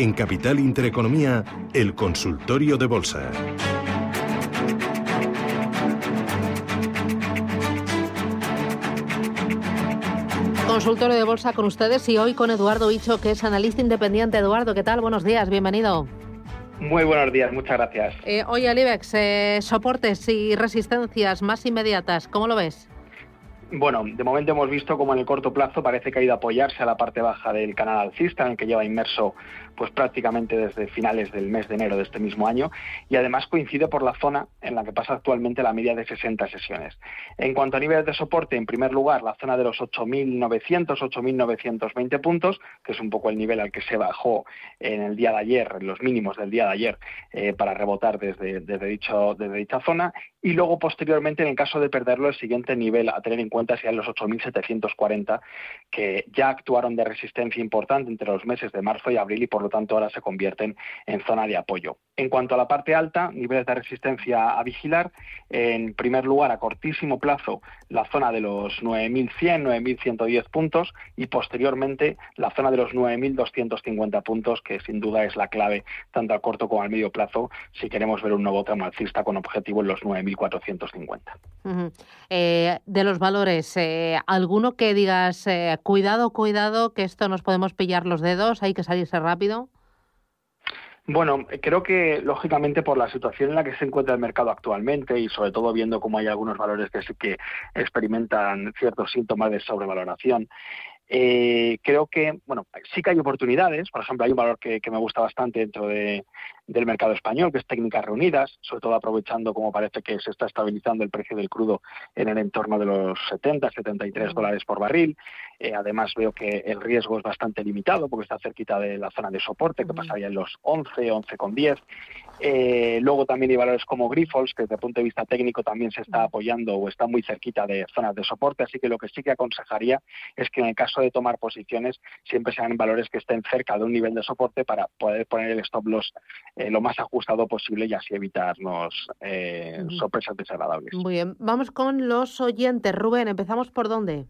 En Capital Intereconomía, el consultorio de bolsa. Consultorio de bolsa con ustedes y hoy con Eduardo Hicho, que es analista independiente. Eduardo, ¿qué tal? Buenos días, bienvenido. Muy buenos días, muchas gracias. Eh, hoy al IBEX, eh, soportes y resistencias más inmediatas, ¿cómo lo ves? Bueno, de momento hemos visto como en el corto plazo parece que ha ido a apoyarse a la parte baja del canal alcista, en el que lleva inmerso pues prácticamente desde finales del mes de enero de este mismo año y además coincide por la zona en la que pasa actualmente la media de 60 sesiones. En cuanto a niveles de soporte, en primer lugar, la zona de los 8.900, 8.920 puntos, que es un poco el nivel al que se bajó en el día de ayer, los mínimos del día de ayer, eh, para rebotar desde, desde, dicho, desde dicha zona. Y luego, posteriormente, en el caso de perderlo, el siguiente nivel a tener en cuenta serían los 8.740, que ya actuaron de resistencia importante entre los meses de marzo y abril y por tanto ahora se convierten en zona de apoyo. En cuanto a la parte alta, niveles de resistencia a vigilar, en primer lugar a cortísimo plazo la zona de los 9.100, 9.110 puntos y posteriormente la zona de los 9.250 puntos, que sin duda es la clave tanto a corto como al medio plazo si queremos ver un nuevo tramo alcista con objetivo en los 9.450. eh, de los valores, eh, ¿alguno que digas, eh, cuidado, cuidado, que esto nos podemos pillar los dedos, hay que salirse rápido? Bueno, creo que lógicamente por la situación en la que se encuentra el mercado actualmente y sobre todo viendo cómo hay algunos valores que que experimentan ciertos síntomas de sobrevaloración, eh, creo que, bueno, sí que hay oportunidades. Por ejemplo, hay un valor que me gusta bastante dentro de, del mercado español, que es técnicas reunidas, sobre todo aprovechando como parece que se está estabilizando el precio del crudo en el entorno de los 70, 73 dólares por barril. Eh, además veo que el riesgo es bastante limitado porque está cerquita de la zona de soporte, que pasaría en los 11, 11 con 10. Eh, luego también hay valores como Grifols, que desde el punto de vista técnico también se está apoyando o está muy cerquita de zonas de soporte, así que lo que sí que aconsejaría es que en el caso de tomar posiciones siempre sean valores que estén cerca de un nivel de soporte para poder poner el stop loss eh, lo más ajustado posible y así evitarnos eh, sorpresas desagradables. Muy bien, vamos con los oyentes. Rubén, ¿empezamos por dónde?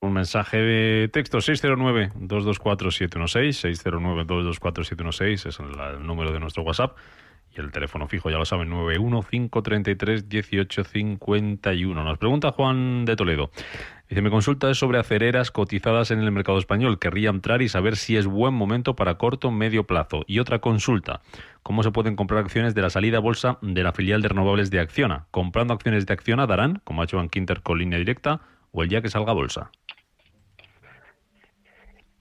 Un mensaje de texto 609-224-716, 609-224-716 es el número de nuestro WhatsApp y el teléfono fijo, ya lo saben, 915331851. Nos pregunta Juan de Toledo. Dice, mi consulta es sobre acereras cotizadas en el mercado español. Querría entrar y saber si es buen momento para corto o medio plazo. Y otra consulta, ¿cómo se pueden comprar acciones de la salida a bolsa de la filial de renovables de Acciona? ¿Comprando acciones de Acciona darán, como ha hecho Bankinter con línea directa, o el día que salga a bolsa?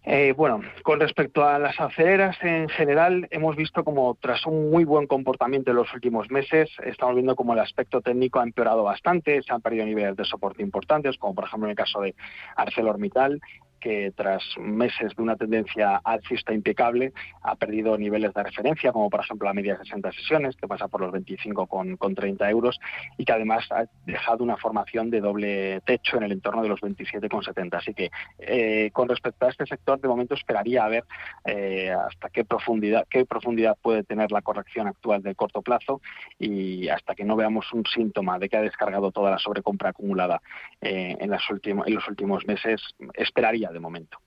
Eh, bueno, con respecto a las aceleras en general, hemos visto como tras un muy buen comportamiento en los últimos meses, estamos viendo como el aspecto técnico ha empeorado bastante, se han perdido niveles de soporte importantes, como por ejemplo en el caso de ArcelorMittal, que tras meses de una tendencia alcista impecable ha perdido niveles de referencia, como por ejemplo la media de 60 sesiones, que pasa por los 25 con, con 30 euros, y que además ha dejado una formación de doble techo en el entorno de los 27,70. Así que eh, con respecto a este sector, de momento esperaría a ver eh, hasta qué profundidad, qué profundidad puede tener la corrección actual de corto plazo y hasta que no veamos un síntoma de que ha descargado toda la sobrecompra acumulada eh, en, las en los últimos meses, esperaría de momento.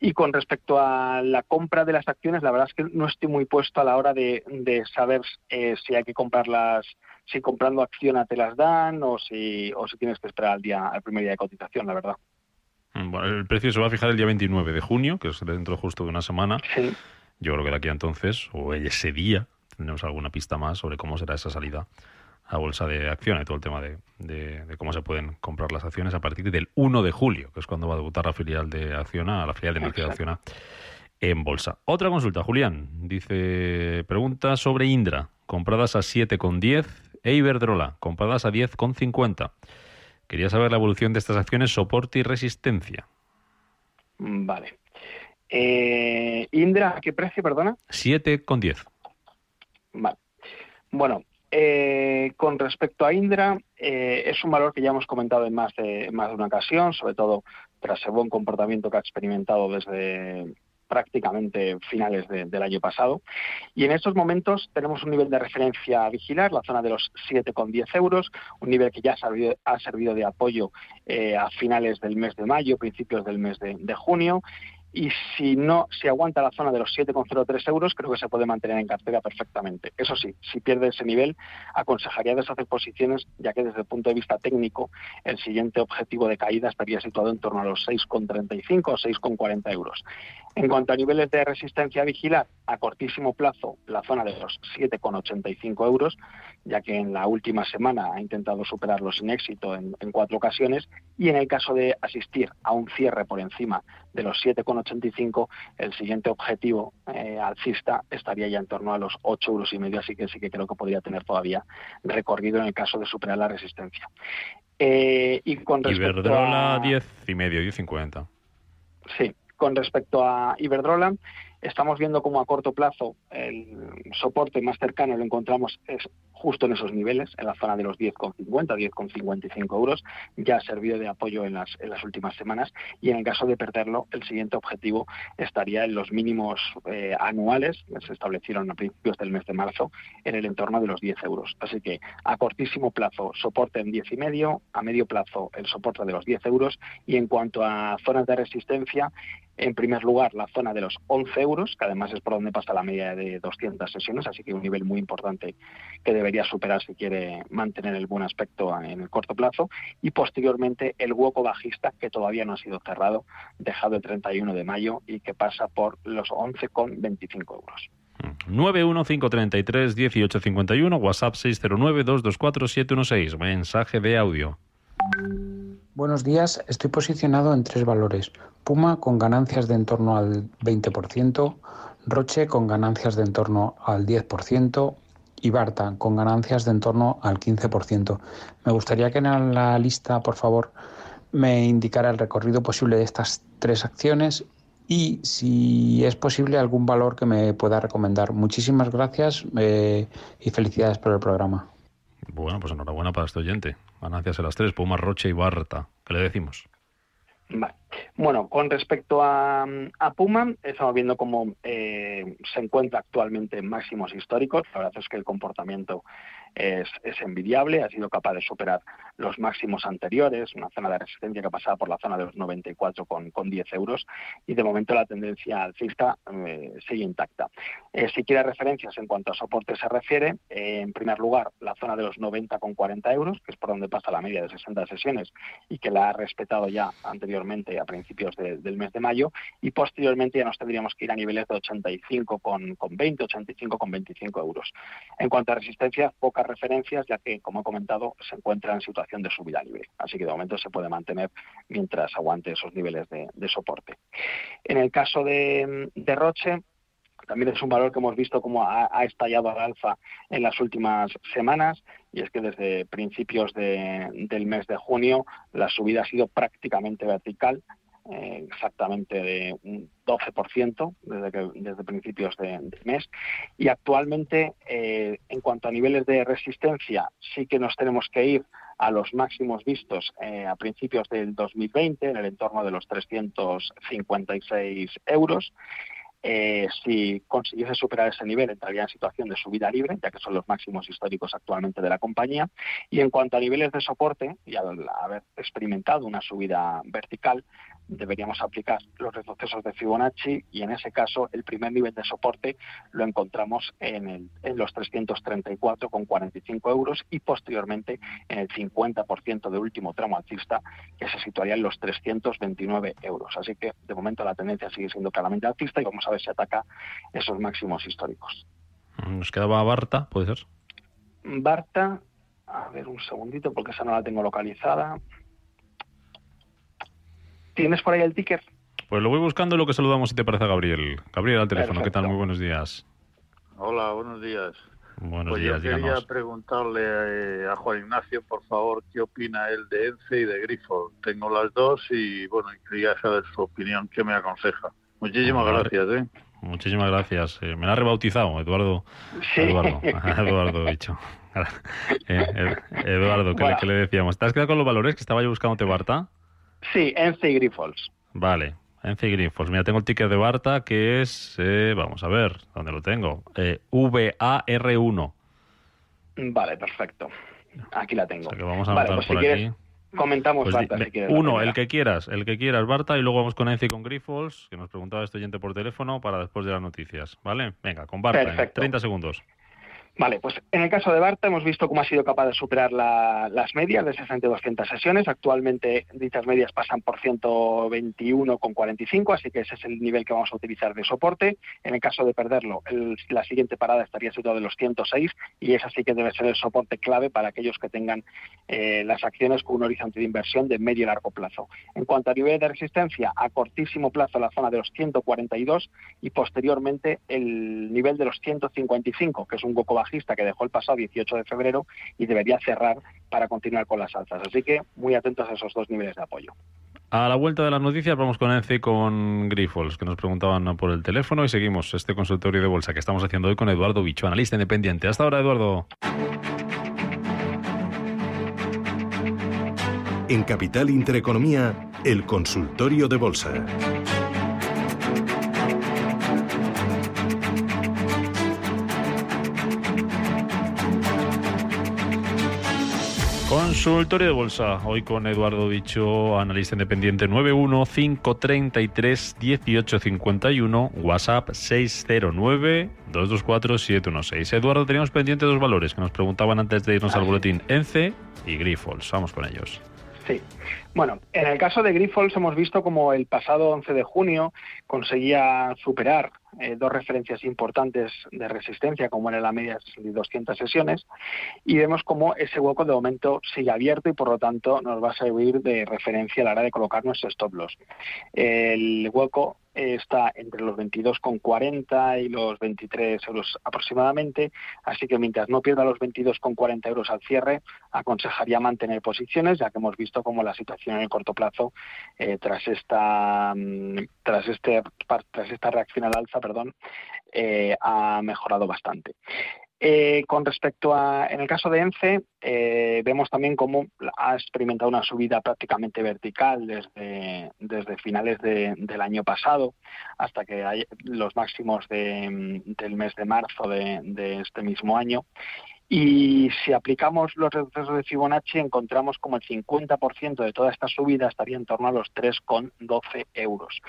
Y con respecto a la compra de las acciones, la verdad es que no estoy muy puesto a la hora de, de saber eh, si hay que comprarlas, si comprando acción te las dan o si, o si tienes que esperar al, día, al primer día de cotización, la verdad. Bueno, el precio se va a fijar el día 29 de junio, que es dentro justo de una semana. Sí. Yo creo que de aquí a entonces, o ese día, tendremos alguna pista más sobre cómo será esa salida a bolsa de acciones, todo el tema de, de, de, cómo se pueden comprar las acciones a partir del 1 de julio, que es cuando va a debutar la filial de Acciona, la filial de energía de Acciona en bolsa. Otra consulta, Julián, dice, pregunta sobre Indra, compradas a 7,10 e Iberdrola, compradas a 10,50. Quería saber la evolución de estas acciones, soporte y resistencia. Vale. Eh, Indra, ¿a qué precio, perdona? 7,10. Vale. Bueno, eh, con respecto a Indra, eh, es un valor que ya hemos comentado en más de, más de una ocasión, sobre todo tras el buen comportamiento que ha experimentado desde prácticamente finales del año pasado. Y en estos momentos tenemos un nivel de referencia a vigilar, la zona de los 7,10 euros, un nivel que ya ha servido, de apoyo eh, a finales del mes de mayo, principios del mes de junio, y si no se aguanta la zona de los 7,03 euros, creo que se puede mantener en cartera perfectamente. Eso sí, si pierde ese nivel, aconsejaría deshacer posiciones, ya que desde el punto de vista técnico, el siguiente objetivo de caída estaría situado en torno a los 6,35 o 6,40 euros. En cuanto a niveles de resistencia a vigilar, a cortísimo plazo, la zona de los 7,85 euros, ya que en la última semana ha intentado superarlo sin éxito en, en cuatro ocasiones, y en el caso de asistir a un cierre por encima de los 7,85, el siguiente objetivo eh, alcista estaría ya en torno a los 8 euros y medio, así que sí que creo que podría tener todavía recorrido en el caso de superar la resistencia. Eh, y con respecto Iberdrola a... 10 y medio, 10,50. Sí, con respecto a Iberdrola, estamos viendo como a corto plazo el soporte más cercano lo encontramos es justo en esos niveles, en la zona de los 10,50, 10,55 euros, ya ha servido de apoyo en las, últimas semanas y en el caso de perderlo, el siguiente objetivo estaría en los mínimos eh, anuales que se establecieron a principios del mes de marzo en el entorno de los 10 euros. Así que a cortísimo plazo soporte en 10 y medio, a medio plazo el soporte de los 10 euros y en cuanto a zonas de resistencia, en primer lugar, la zona de los 11 euros, que además es por donde pasa la media de 200 sesiones, así que un nivel muy importante que debería superar si quiere mantener el buen aspecto en el corto plazo. Y posteriormente el hueco bajista, que todavía no ha sido cerrado, dejado el 31 de mayo y que pasa por los 11,25 euros. 915331851, WhatsApp 609224716, mensaje de audio. Buenos días, estoy posicionado en tres valores. Puma con ganancias de en torno al 20%, Roche con ganancias de en torno al 10% y Barta con ganancias de en torno al 15%. Me gustaría que en la lista, por favor, me indicara el recorrido posible de estas tres acciones y si es posible algún valor que me pueda recomendar. Muchísimas gracias eh, y felicidades por el programa. Bueno, pues enhorabuena para este oyente. Ganancias a las tres, Puma, Roche y Barta. ¿Qué le decimos? Bueno, con respecto a, Puma, estamos viendo cómo eh, se encuentra actualmente en máximos históricos. La verdad es que el comportamiento es, envidiable, ha sido capaz de superar los máximos anteriores, una zona de resistencia que pasaba por la zona de los 94 con, con 10 euros y de momento la tendencia alcista eh, sigue intacta. Eh, si quiere referencias en cuanto a soporte se refiere, eh, en primer lugar la zona de los 90 con 40 euros, que es por donde pasa la media de 60 sesiones y que la ha respetado ya anteriormente principios del mes de mayo y posteriormente ya nos tendríamos que ir a niveles de 85 con, con 20, 85 con 25 euros. En cuanto a resistencia, poca referencias, ya que, como he comentado, se encuentra en situación de subida libre. Así que de momento se puede mantener mientras aguante esos niveles de, soporte. En el caso de, Roche, también es un valor que hemos visto como ha, estallado al alza en las últimas semanas y es que desde principios del mes de junio la subida ha sido prácticamente vertical eh, exactamente de un 12% desde, principios de, mes. Y actualmente, eh, en cuanto a niveles de resistencia, sí que nos tenemos que ir a los máximos vistos eh, a principios del 2020, en el entorno de los 356 euros. Si consiguiese superar ese nivel, entraría en situación de subida libre, ya que son los máximos históricos actualmente de la compañía. Y en cuanto a niveles de soporte, y al haber experimentado una subida vertical, deberíamos aplicar los retrocesos de Fibonacci y en ese caso el primer nivel de soporte lo encontramos en, en los 334,45 euros y posteriormente en el 50% de último tramo alcista que se situaría en los 329 euros. Así que de momento la tendencia sigue siendo claramente alcista y vamos a ver si ataca esos máximos históricos. Nos quedaba Barta, ¿puede ser? Barta, a ver un segundito porque esa no la tengo localizada. ¿Tienes por ahí el ticker? Pues lo voy buscando lo que saludamos si te parece a Gabriel. Gabriel al teléfono, ¿qué tal? Muy buenos días. Hola, buenos días. Buenos pues días, yo quería díganos. preguntarle eh, a Juan Ignacio, por favor, qué opina él de ENCE y de Grifo. Tengo las dos y, bueno, quería saber su opinión, qué me aconseja. Muchísimas gracias, ¿eh? Muchísimas gracias. Eh, me la ha rebautizado, Eduardo. Sí. Eduardo, Eduardo, dicho. Eh, Eduardo, ¿qué, le- Bueno. qué le decíamos? ¿Te has quedado con los valores que estaba yo buscando Barta? Sí, Ence y Grifols. Vale, Ence Grifos. Mira, tengo el ticket de Barta que es, eh, vamos a ver, ¿dónde lo tengo? Eh, VAR1. Vale, perfecto. Aquí la tengo. O sea que vamos a vale, pues si por quieres, aquí. Comentamos Pues Barta, si quieres. uno, el que quieras, el que quieras, Barta, y luego vamos con Ence y con Grifols, que nos preguntaba este oyente por teléfono para después de las noticias, ¿vale? Venga, con Barta, en Perfecto. 30 segundos. Vale, pues en el caso de Barta hemos visto cómo ha sido capaz de superar la- las medias de 60 y 200 sesiones. Actualmente dichas medias pasan por 121,45, así que ese es el nivel que vamos a utilizar de soporte. En el caso de perderlo, la siguiente parada estaría situada en los 106 y ese sí que debe ser el soporte clave para aquellos que tengan eh, las acciones con un horizonte de inversión de medio y largo plazo. En cuanto a nivel de resistencia, a cortísimo plazo la zona de los 142 y posteriormente el nivel de los 155, que es un hueco bajista que dejó el pasado 18 de febrero y debería cerrar para continuar con las alzas. Así que muy atentos a esos dos niveles de apoyo. A la vuelta de las noticias vamos con Ence y con Grifols, que nos preguntaban por el teléfono y seguimos este consultorio de bolsa que estamos haciendo hoy con Eduardo Bicho, analista independiente. Hasta ahora, Eduardo. En Capital Intereconomía, el consultorio de bolsa. Consultorio de bolsa, hoy con Eduardo Bicho, analista independiente 915331851, WhatsApp 609224716. Eduardo, teníamos pendiente dos valores que nos preguntaban antes de irnos al boletín, ENCE y Grifols. Vamos con ellos. Sí. Bueno, en el caso de Grifols hemos visto como el pasado 11 de junio conseguía superar eh, dos referencias importantes de resistencia, como era la media de 200 sesiones, y vemos como ese hueco de momento sigue abierto y por lo tanto nos va a servir de referencia a la hora de colocar nuestro stop loss. El hueco está entre los 22,40 y los 23 euros aproximadamente, así que mientras no pierda los 22,40 euros al cierre, aconsejaría mantener posiciones, ya que hemos visto como la situación en el corto plazo, eh, tras esta mm, tras este tras esta reacción al alza, perdón, eh, ha mejorado bastante. Eh, con respecto a, en el caso de ENCE, vemos también cómo ha experimentado una subida prácticamente vertical desde, desde finales de- del año pasado hasta que hay los máximos de- del mes de marzo de, de este mismo año. Y si aplicamos los retrocesos de Fibonacci, encontramos como el 50% de toda esta subida estaría en torno a los 3,12 euros.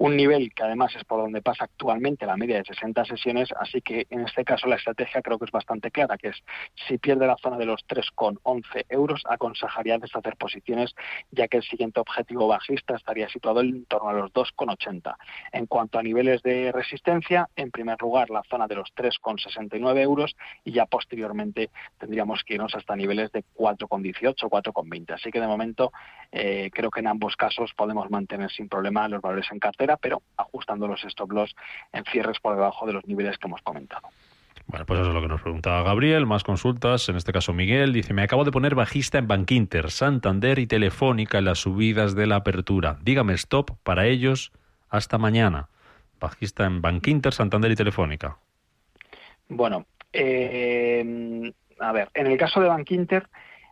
Un nivel que además es por donde pasa actualmente la media de 60 sesiones, así que en este caso la estrategia creo que es bastante clara, que es si pierde la zona de los 3,11 euros, aconsejaría deshacer posiciones, ya que el siguiente objetivo bajista estaría situado en torno a los 2,80. En cuanto a niveles de resistencia, en primer lugar la zona de los 3,69 euros y ya posteriormente tendríamos que irnos hasta niveles de 4,18, 4,20. Así que de momento eh, creo que en ambos casos podemos mantener sin problema los valores en cartera, pero ajustando los stop loss en cierres por debajo de los niveles que hemos comentado. Bueno, pues eso es lo que nos preguntaba Gabriel. Más consultas, en este caso Miguel. Dice, me acabo de poner bajista en Bankinter, Santander y Telefónica en las subidas de la apertura. Dígame stop para ellos hasta mañana. Bajista en Bankinter, Santander y Telefónica. Bueno, eh, a ver, en el caso de Bankinter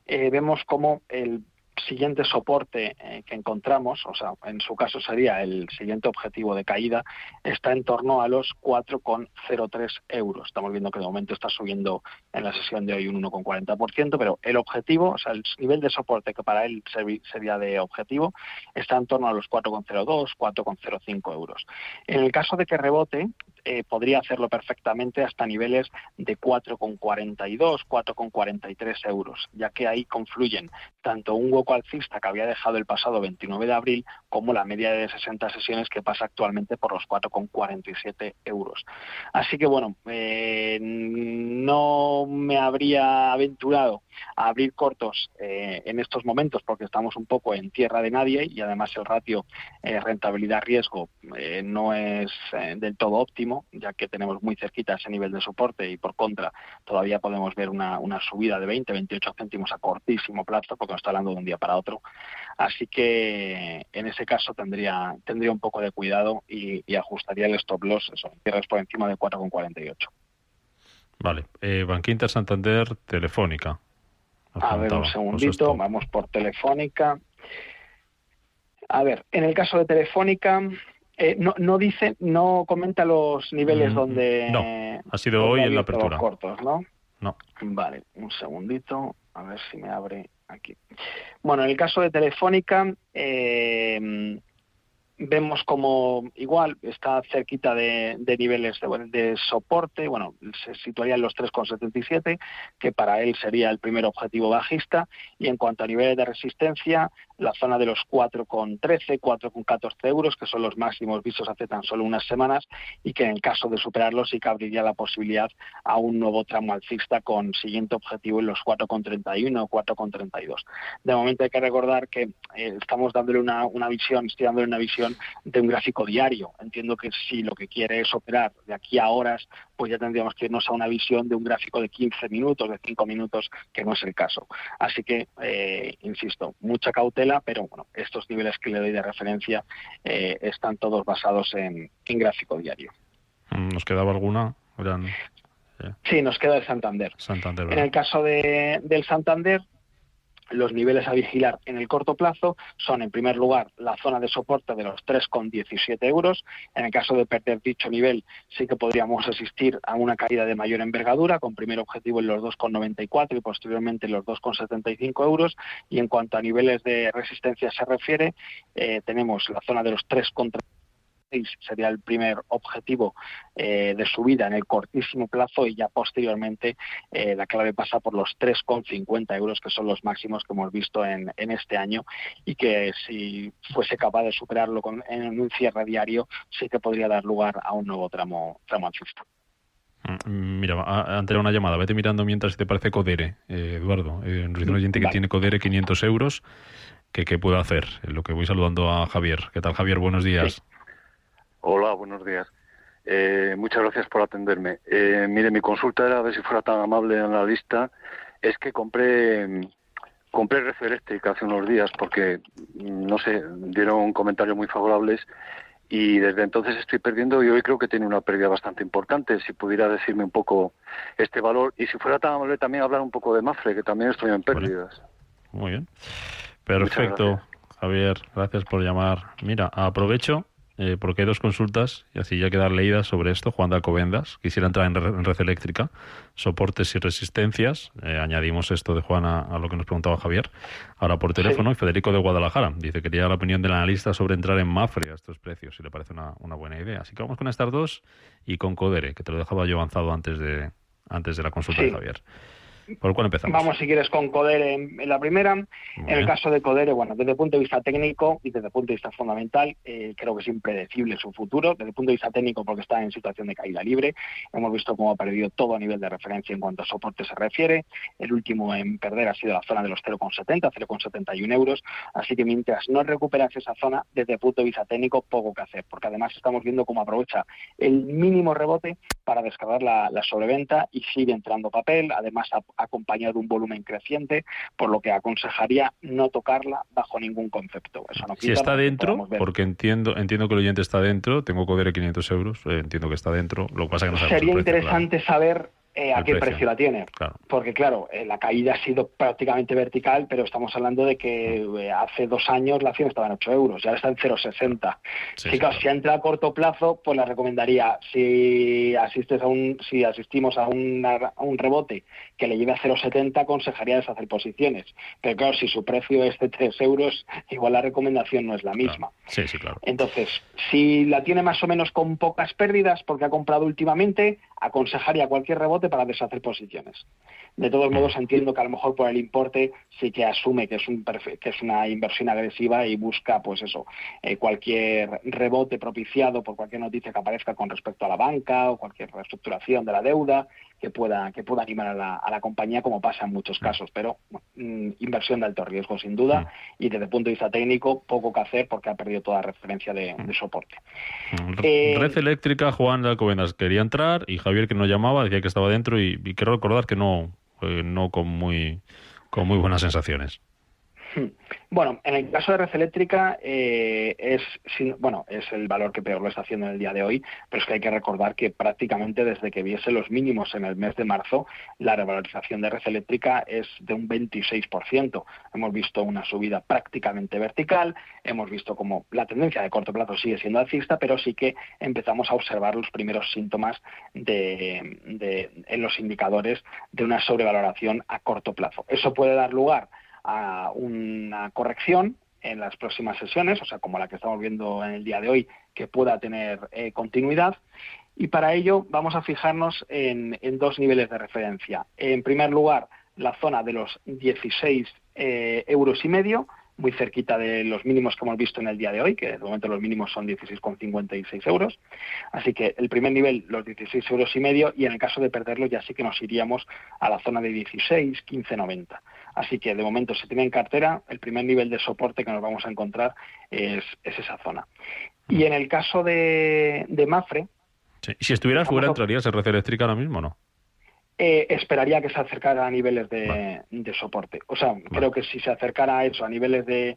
eh, vemos como el siguiente soporte eh, que encontramos, o sea, en su caso sería el siguiente objetivo de caída, está en torno a los 4,03 euros. Estamos viendo que de momento está subiendo en la sesión de hoy un 1,40%, pero el objetivo, o sea, el nivel de soporte que para él sería de objetivo, está en torno a los 4,02, 4,05 euros. En el caso de que rebote, eh, podría hacerlo perfectamente hasta niveles de 4,42, 4,43 euros, ya que ahí confluyen tanto un hueco alcista que había dejado el pasado 29 de abril como la media de 60 sesiones que pasa actualmente por los 4,47 euros. Así que bueno, eh, no me habría aventurado abrir cortos eh, en estos momentos porque estamos un poco en tierra de nadie y además el ratio eh, rentabilidad-riesgo eh, no es del todo óptimo, ya que tenemos muy cerquita ese nivel de soporte y por contra todavía podemos ver una, subida de 20, 28 céntimos a cortísimo plazo porque no está hablando de un día para otro. Así que en ese caso tendría, tendría un poco de cuidado y, ajustaría el stop loss, eso, cierres por encima de 4,48. Vale. Eh, Santander, Telefónica. A ver, un segundito, vamos por Telefónica. A ver, en el caso de Telefónica, eh, no, no dice, no comenta los niveles mm, donde. No, ha sido hoy en la apertura. cortos, ¿no? No. Vale, un segundito, a ver si me abre aquí. Bueno, en el caso de Telefónica, eh, vemos como igual está cerquita de, niveles de, soporte, bueno, se situaría en los 3,77, que para él sería el primer objetivo bajista, y en cuanto a niveles de resistencia, la zona de los 4,13, 4,14 euros, que son los máximos vistos hace tan solo unas semanas, y que en caso de superarlos sí que abriría la posibilidad a un nuevo tramo alcista con siguiente objetivo en los 4,31 o 4,32. De momento hay que recordar que eh, estamos dándole una, una visión, estoy dándole una visión de un gráfico diario. Entiendo que si lo que quiere es operar de aquí a horas, pues ya tendríamos que irnos a una visión de un gráfico de 15 minutos, de 5 minutos, que no es el caso. Así que, eh, insisto, mucha cautela, pero bueno, estos niveles que le doy de referencia eh, están todos basados en, gráfico diario. Mm, ¿Nos quedaba alguna? Sí, nos queda el Santander. Santander en el caso de, del Santander, los niveles a vigilar en el corto plazo son, en primer lugar, la zona de soporte de los 3,17 euros. En el caso de perder dicho nivel, sí que podríamos asistir a una caída de mayor envergadura, con primer objetivo en los 2,94 y posteriormente en los 2,75 euros. Y en cuanto a niveles de resistencia se refiere, eh, tenemos la zona de los 3,30 sería el primer objetivo eh, de subida en el cortísimo plazo y ya posteriormente eh, la clave pasa por los 3,50 euros que son los máximos que hemos visto en, este año y que si fuese capaz de superarlo en un cierre diario sí que podría dar lugar a un nuevo tramo, tramo alcista. Mm, mira, ante una llamada, vete mirando mientras te parece Codere, eh, Eduardo. Eh, un oyente que tiene Codere 500 euros, que qué puedo hacer? lo que voy saludando a Javier. ¿Qué tal, Javier? Buenos días. Hola, buenos días. Eh, muchas gracias por atenderme. Eh, mire, mi consulta era, a ver si fuera tan amable en la lista, es que compré compré Referelectric hace unos días porque, no sé, dieron comentarios muy favorables y desde entonces estoy perdiendo y hoy creo que tiene una pérdida bastante importante. Si pudiera decirme un poco este valor y si fuera tan amable también hablar un poco de Mafre, que también estoy en pérdidas. Muy bien. Perfecto, Javier. Gracias por llamar. Mira, aprovecho eh, porque hay dos consultas, y así ya quedar leídas sobre esto. Juan de Alcobendas, quisiera entrar en, red eléctrica, soportes y resistencias. Eh, añadimos esto de Juan a, lo que nos preguntaba Javier. Ahora por teléfono, y Federico de Guadalajara dice que quería la opinión del analista sobre entrar en Mafre a estos precios, si le parece una, una buena idea. Así que vamos con estas dos y con Codere, que te lo dejaba yo avanzado antes de, antes de la consulta de Javier. ¿Por cuál empezamos? Vamos, si quieres, con Codere en, la primera. en el caso de Codere, bueno, desde el punto de vista técnico y desde el punto de vista fundamental, eh, creo que es impredecible su futuro. Desde el punto de vista técnico, porque está en situación de caída libre. Hemos visto cómo ha perdido todo a nivel de referencia en cuanto a soporte se refiere. El último en perder ha sido la zona de los 0,70, 0,71 euros. Así que mientras no recuperas esa zona, desde el punto de vista técnico, poco que hacer, porque además estamos viendo cómo aprovecha el mínimo rebote para descargar la, la sobreventa y sigue entrando papel. Además, acompañado de un volumen creciente, por lo que aconsejaría no tocarla bajo ningún concepto. Eso no si está dentro, porque entiendo entiendo que el oyente está dentro, tengo Codere 500 euros, eh, entiendo que está dentro, lo que pasa que no Sería interesante saber eh, a qué precio. la tiene. Porque claro, eh, la caída ha sido prácticamente vertical, pero estamos hablando de que mm. eh, hace dos años la acción estaba en 8 euros, ya está en 0,60. Sí, si entra a corto plazo, pues la recomendaría, si asistes a un, si asistimos a, a un rebote que le lleve a 0,70, aconsejaría deshacer posiciones. Pero claro, si su precio es de 3 euros, igual la recomendación no es la misma. Sí, sí, claro. Entonces, si la tiene más o menos con pocas pérdidas, porque ha comprado últimamente, aconsejaría cualquier rebote para deshacer posiciones. De todos modos, entiendo que a lo mejor por el importe sí que asume que es, un que es una inversión agresiva y busca, pues eso, eh, cualquier rebote propiciado por cualquier noticia que aparezca con respecto a la banca o cualquier reestructuración de la deuda que pueda, que pueda animar a la, a la compañía, como pasa en muchos casos. Pero mm, inversión de alto riesgo, sin duda, y desde el punto de vista técnico, poco que hacer porque ha perdido toda referencia de, soporte. Eh, Red Eléctrica, Juan de Alcobendas quería entrar y Javier, que nos llamaba, decía que estaba dentro y, quiero recordar que no, eh, no con muy, con muy buenas sensaciones. Bueno, en el caso de red eléctrica eh, es bueno es el valor que peor lo está haciendo en el día de hoy, pero es que hay que recordar que prácticamente desde que viese los mínimos en el mes de marzo, la revalorización de red eléctrica es de un 26%. Hemos visto una subida prácticamente vertical, hemos visto como la tendencia de corto plazo sigue siendo alcista, pero sí que empezamos a observar los primeros síntomas de, en los indicadores de una sobrevaloración a corto plazo. Eso puede dar lugar una corrección en las próximas sesiones, o sea, como la que estamos viendo en el día de hoy, que pueda tener eh, continuidad. Y para ello vamos a fijarnos en, dos niveles de referencia. En primer lugar, la zona de los 16 eh, euros y medio, muy cerquita de los mínimos que hemos visto en el día de hoy, que de momento los mínimos son 16,56 euros. Así que el primer nivel, los 16 euros y medio, y en el caso de perderlo ya sí que nos iríamos a la zona de 16, 15,90. Así que de momento se tiene en cartera, el primer nivel de soporte que nos vamos a encontrar es, esa zona. Y en el caso de, Mafre... Si estuvieras fuera, ¿entrarías en red eléctrica ahora mismo o no? Eh, esperaría que se acercara a niveles de, soporte. O sea, creo que si se acercara a eso, a niveles de,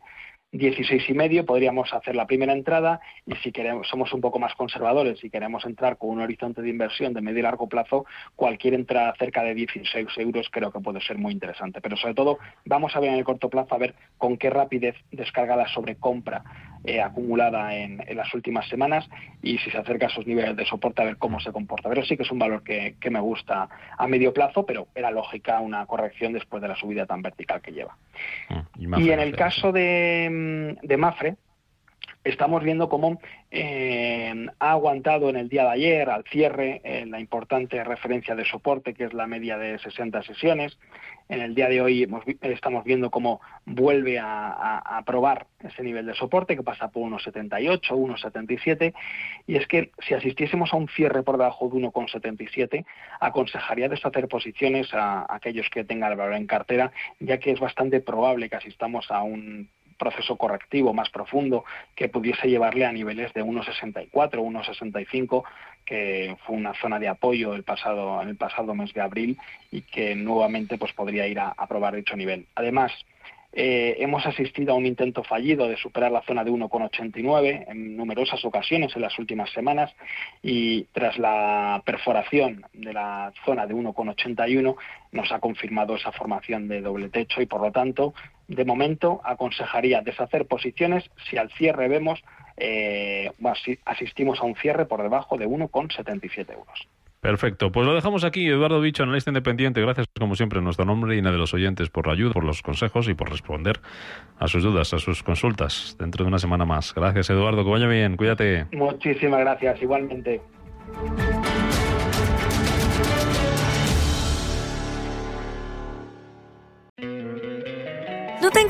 16 y medio podríamos hacer la primera entrada y si queremos somos un poco más conservadores y queremos entrar con un horizonte de inversión de medio y largo plazo cualquier entrada cerca de 16 euros creo que puede ser muy interesante. Pero sobre todo vamos a ver en el corto plazo a ver con qué rapidez descarga la sobrecompra eh, acumulada en, las últimas semanas y si se acerca a esos niveles de soporte a ver cómo se comporta. Pero sí que es un valor que, me gusta a medio plazo, pero era lógica una corrección después de la subida tan vertical que lleva. Mm, y, en el caso de, de Mafre, estamos viendo cómo eh, ha aguantado en el día de ayer, al cierre, eh, la importante referencia de soporte, que es la media de 60 sesiones. En el día de hoy estamos viendo cómo vuelve a, probar ese nivel de soporte, que pasa por 1,78, 1,77. Y es que si asistiésemos a un cierre por debajo de 1,77, aconsejaría deshacer posiciones a, a aquellos que tengan el valor en cartera, ya que es bastante probable que asistamos a un proceso correctivo más profundo que pudiese llevarle a niveles de 1,64, 1,65, que fue una zona de apoyo el pasado, el pasado mes de abril y que nuevamente pues, podría ir a, a probar dicho nivel. Además, eh, hemos asistido a un intento fallido de superar la zona de 1,89 en numerosas ocasiones en las últimas semanas y tras la perforación de la zona de 1,81 nos ha confirmado esa formación de doble techo y por lo tanto de momento aconsejaría deshacer posiciones si al cierre vemos eh, asistimos a un cierre por debajo de 1,77 euros. Perfecto, pues lo dejamos aquí. Eduardo Bicho, analista independiente. Gracias, como siempre, en nuestro nombre y de los oyentes por la ayuda, por los consejos y por responder a sus dudas, a sus consultas dentro de una semana más. Gracias, Eduardo. Que vaya bien, cuídate. Muchísimas gracias, igualmente.